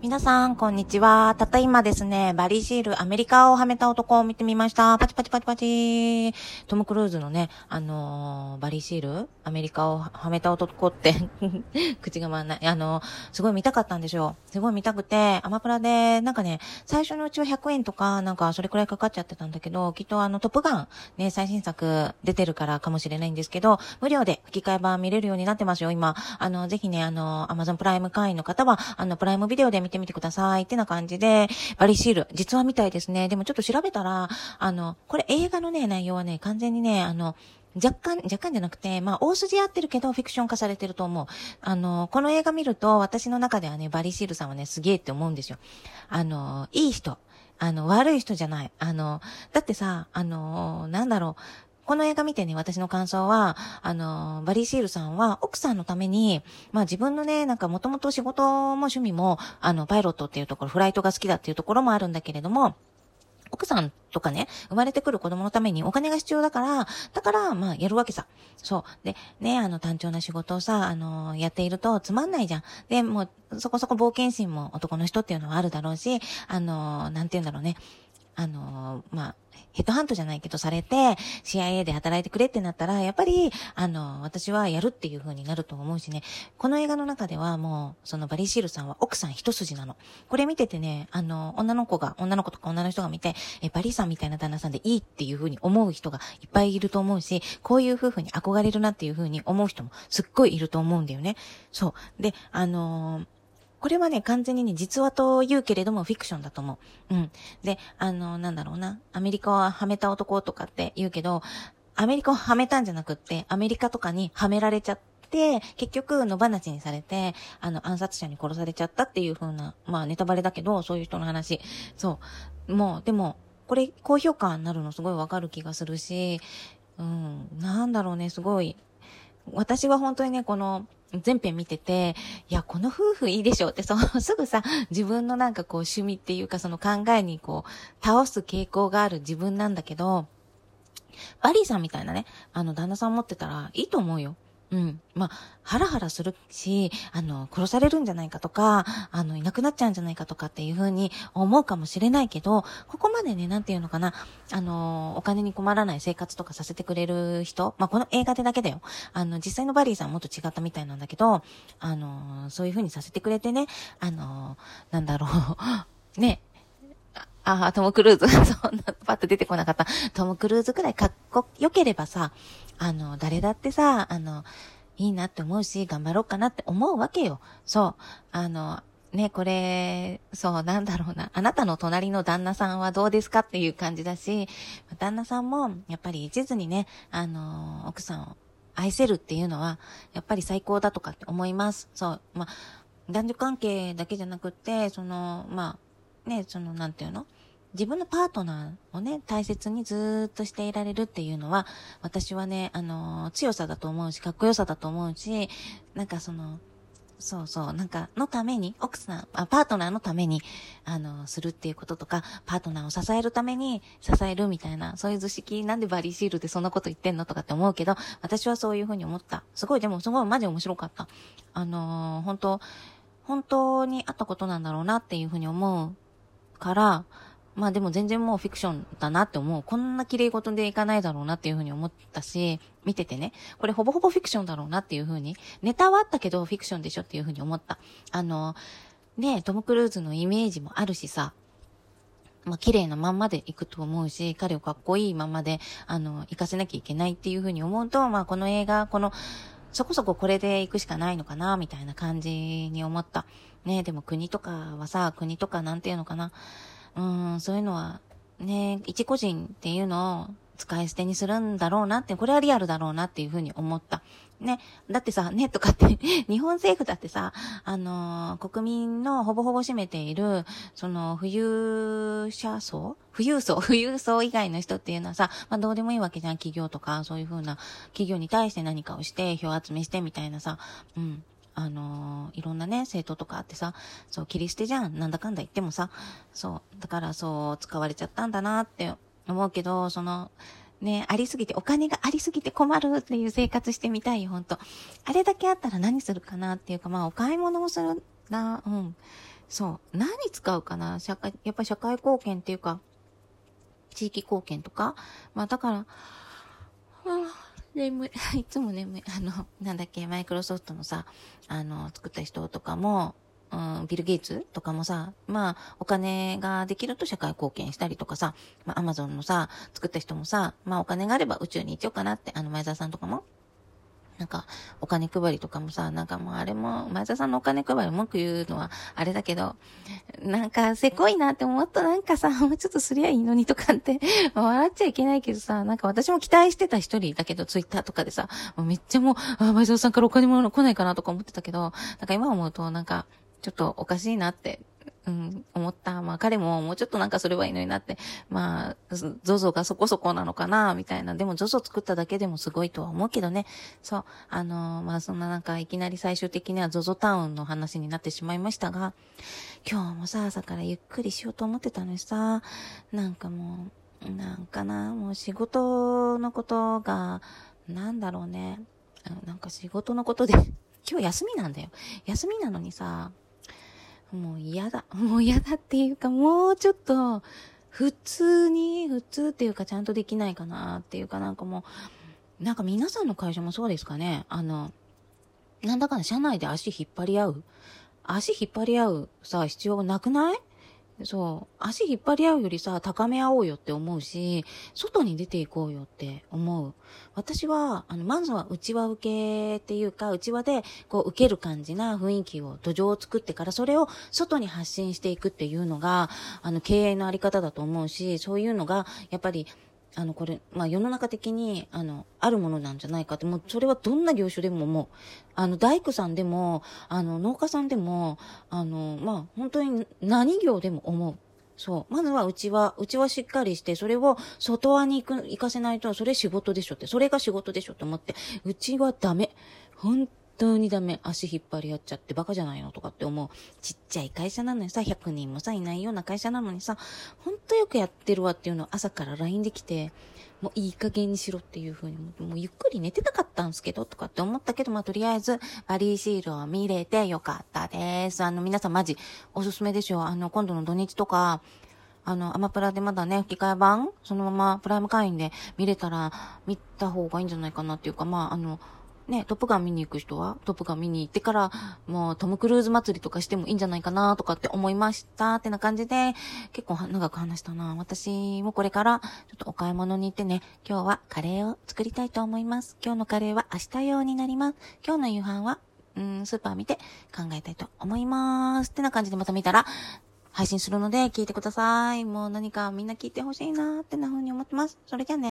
皆さん、こんにちは。たった今ですね、バリシール、アメリカをはめた男を見てみました。パチパチパチパチ。トム・クルーズのね、あのー、バリシール、アメリカをはめた男って 口が回んない。あのー、すごい見たかったんですよ。すごい見たくて、アマプラで、なんかね、最初のうちは100円とか、なんかそれくらいかかっちゃってたんだけど、きっとあの、トップガン、ね、最新作出てるからかもしれないんですけど、無料で吹き替え版見れるようになってますよ、今。あの、ぜひね、あの、アマゾンプライム会員の方は、あの、プライムビデオで見見てみてくださいってな感じで、バリシール、実はみたいですね。でもちょっと調べたら、あの、これ映画のね、内容はね、完全にね、あの、若干、若干じゃなくて、まあ、大筋合ってるけど、フィクション化されてると思う。あの、この映画見ると、私の中ではね、バリシールさんはね、すげえって思うんですよ。あの、いい人。あの、悪い人じゃない。あの、だってさ、あの、なんだろう。この映画見てね、私の感想は、あの、バリー・シールさんは奥さんのために、まあ自分のね、なんかもともと仕事も趣味も、あの、パイロットっていうところ、フライトが好きだっていうところもあるんだけれども、奥さんとかね、生まれてくる子供のためにお金が必要だから、だから、まあ、やるわけさ。そう。で、ね、あの、単調な仕事をさ、あの、やっているとつまんないじゃん。で、もう、そこそこ冒険心も男の人っていうのはあるだろうし、あの、なんて言うんだろうね。あの、まあ、ヘッドハントじゃないけどされて、CIA で働いてくれってなったら、やっぱり、あの、私はやるっていう風になると思うしね。この映画の中ではもう、そのバリシールさんは奥さん一筋なの。これ見ててね、あの、女の子が、女の子とか女の人が見て、え、バリさんみたいな旦那さんでいいっていう風に思う人がいっぱいいると思うし、こういう夫婦に憧れるなっていう風に思う人もすっごいいると思うんだよね。そう。で、あのーこれはね、完全にね、実話と言うけれどもフィクションだと思う。うん。で、あの、なんだろうな。アメリカははめた男とかって言うけど、アメリカをはめたんじゃなくって、アメリカとかにはめられちゃって、結局野放しにされて、あの、暗殺者に殺されちゃったっていう風な、まあネタバレだけど、そういう人の話。そう。もう、でも、これ、高評価になるのすごいわかる気がするし、うん、なんだろうね、すごい。私は本当にね、この、全編見てて、いや、この夫婦いいでしょって、その、すぐさ、自分のなんかこう趣味っていうかその考えにこう、倒す傾向がある自分なんだけど、バリーさんみたいなね、あの、旦那さん持ってたらいいと思うよ。うん。まあ、ハラハラするし、あの、殺されるんじゃないかとか、あの、いなくなっちゃうんじゃないかとかっていうふうに思うかもしれないけど、ここまでね、なんていうのかな、あの、お金に困らない生活とかさせてくれる人、まあ、この映画でだけだよ。あの、実際のバリーさんもっと違ったみたいなんだけど、あの、そういうふうにさせてくれてね、あの、なんだろう、ね、ああ、トム・クルーズ。そんな、パッと出てこなかった。トム・クルーズくらいかっこよければさ、あの、誰だってさ、あの、いいなって思うし、頑張ろうかなって思うわけよ。そう。あの、ね、これ、そう、なんだろうな。あなたの隣の旦那さんはどうですかっていう感じだし、旦那さんも、やっぱり一途にね、あの、奥さんを愛せるっていうのは、やっぱり最高だとかって思います。そう。まあ、男女関係だけじゃなくて、その、まあ、ね、その、なんていうの？自分のパートナーをね、大切にずっとしていられるっていうのは、私はね、あの、強さだと思うし、かっこよさだと思うし、なんかその、そうそう、なんか、のために、奥さん、あパートナーのために、あの、するっていうこととか、パートナーを支えるために支えるみたいな、そういう図式、なんでバリーシールでそんなこと言ってんのとかって思うけど、私はそういうふうに思った。すごい、でもすごいマジ面白かった。あのー、本当本当にあったことなんだろうなっていうふうに思うから、まあでも全然もうフィクションだなって思う。こんな綺麗事でいかないだろうなっていうふうに思ったし、見ててね、これほぼほぼフィクションだろうなっていうふうに、ネタはあったけどフィクションでしょっていうふうに思った。あの、ねトム・クルーズのイメージもあるしさ、まあ、綺麗なまんまで行くと思うし、彼をかっこいいままで、あの、行かせなきゃいけないっていうふうに思うと、まあ、この映画、この、そこそここれで行くしかないのかな、みたいな感じに思った。ねでも国とかはさ、国とかなんていうのかな。うん、そういうのは、ね、一個人っていうのを使い捨てにするんだろうなって、これはリアルだろうなっていうふうに思った。ね。だってさ、ね、とかって 日本政府だってさ、あのー、国民のほぼほぼ占めている、その、富裕者層？富裕層？富裕層以外の人っていうのはさ、まあどうでもいいわけじゃん。企業とか、そういうふうな、企業に対して何かをして、票集めしてみたいなさ、うん。あのー、いろんなね、政党とかあってさ、そう、切り捨てじゃん。なんだかんだ言ってもさ、そう、だからそう、使われちゃったんだなって思うけど、その、ね、ありすぎて、お金がありすぎて困るっていう生活してみたいよ、ほんと。あれだけあったら何するかなっていうか、まあ、お買い物をするな、うん。そう。何使うかな？社会、やっぱり社会貢献っていうか、地域貢献とか？まあだから、はあ、眠い。いつも眠い。あの、なんだっけ、マイクロソフトのさ、あの、作った人とかも、うん、ビル・ゲイツとかもさ、まあ、お金ができると社会貢献したりとかさ、まあ、アマゾンのさ、作った人もさ、まあ、お金があれば宇宙に行っちゃおうかなって、あの、前澤さんとかもなんか、お金配りとかもさ、なんかもうあれも、前田さんのお金配り文句言うのはあれだけど、なんか、せこいなってもっとなんかさ、もうちょっとすりゃいいのにとかって、笑っちゃいけないけどさ、なんか私も期待してた一人だけど、ツイッターとかでさ、めっちゃもう、あ、前田さんからお金もらうの来ないかなとか思ってたけど、なんか今思うとなんか、ちょっとおかしいなってうん、思った。まあ彼ももうちょっとなんかすればいいのになって、まあ、ゾゾがそこそこなのかな、みたいな。でもゾゾ作っただけでもすごいとは思うけどね。そう。あのー、まあそんななんかいきなり最終的にはゾゾタウンの話になってしまいましたが、今日もさ、朝からゆっくりしようと思ってたのにさ、なんかもう、なんかな、もう仕事のことが、なんだろうね。なんか仕事のことで 今日休みなんだよ。休みなのにさ、もう嫌だ。もう嫌だっていうか、もうちょっと、普通に、普通っていうかちゃんとできないかなっていうかなんかもう、なんか皆さんの会社もそうですかね。あの、なんだかんだ社内で足引っ張り合う。足引っ張り合うさ、必要なくない？そう。足引っ張り合うよりさ、高め合おうよって思うし、外に出ていこうよって思う。私は、あの、まずは内輪受けっていうか、内輪で、こう、受ける感じな雰囲気を、土壌を作ってから、それを外に発信していくっていうのが、あの、経営のあり方だと思うし、そういうのが、やっぱり、あの、これ、まあ、世の中的に、あの、あるものなんじゃないかって、もう、それはどんな業種でももう、あの、大工さんでも、あの、農家さんでも、あの、まあ、本当に何業でも思う。そう。まずはうちは、うちはしっかりして、それを外輪に行く、行かせないと、それ仕事でしょって、それが仕事でしょって思って、うちはダメ。本当にダメ。足引っ張り合っちゃってバカじゃないのとかって思う。ちっちゃい会社なのにさ、100人もさ、いないような会社なのにさ、ほんとよくやってるわっていうのを朝から LINE できて、もういい加減にしろっていう風に、もうゆっくり寝てたかったんですけど、とかって思ったけど、まあとりあえず、バリーシールを見れてよかったです。あの、皆さんマジおすすめですよ。あの、今度の土日とか、あの、アマプラでまだね、吹き替え版、そのままプライム会員で見れたら、見た方がいいんじゃないかなっていうか、まあ、あの、ね、トップガン見に行く人は、トップガン見に行ってから、もうトム・クルーズ祭りとかしてもいいんじゃないかなとかって思いましたってな感じで、結構長く話したな。私もこれから、ちょっとお買い物に行ってね、今日はカレーを作りたいと思います。今日のカレーは明日用になります。今日の夕飯は、うん、スーパー見て考えたいと思います。ってな感じでまた見たら、配信するので聞いてください。もう何かみんな聞いてほしいなーってな風に思ってます。それじゃあね。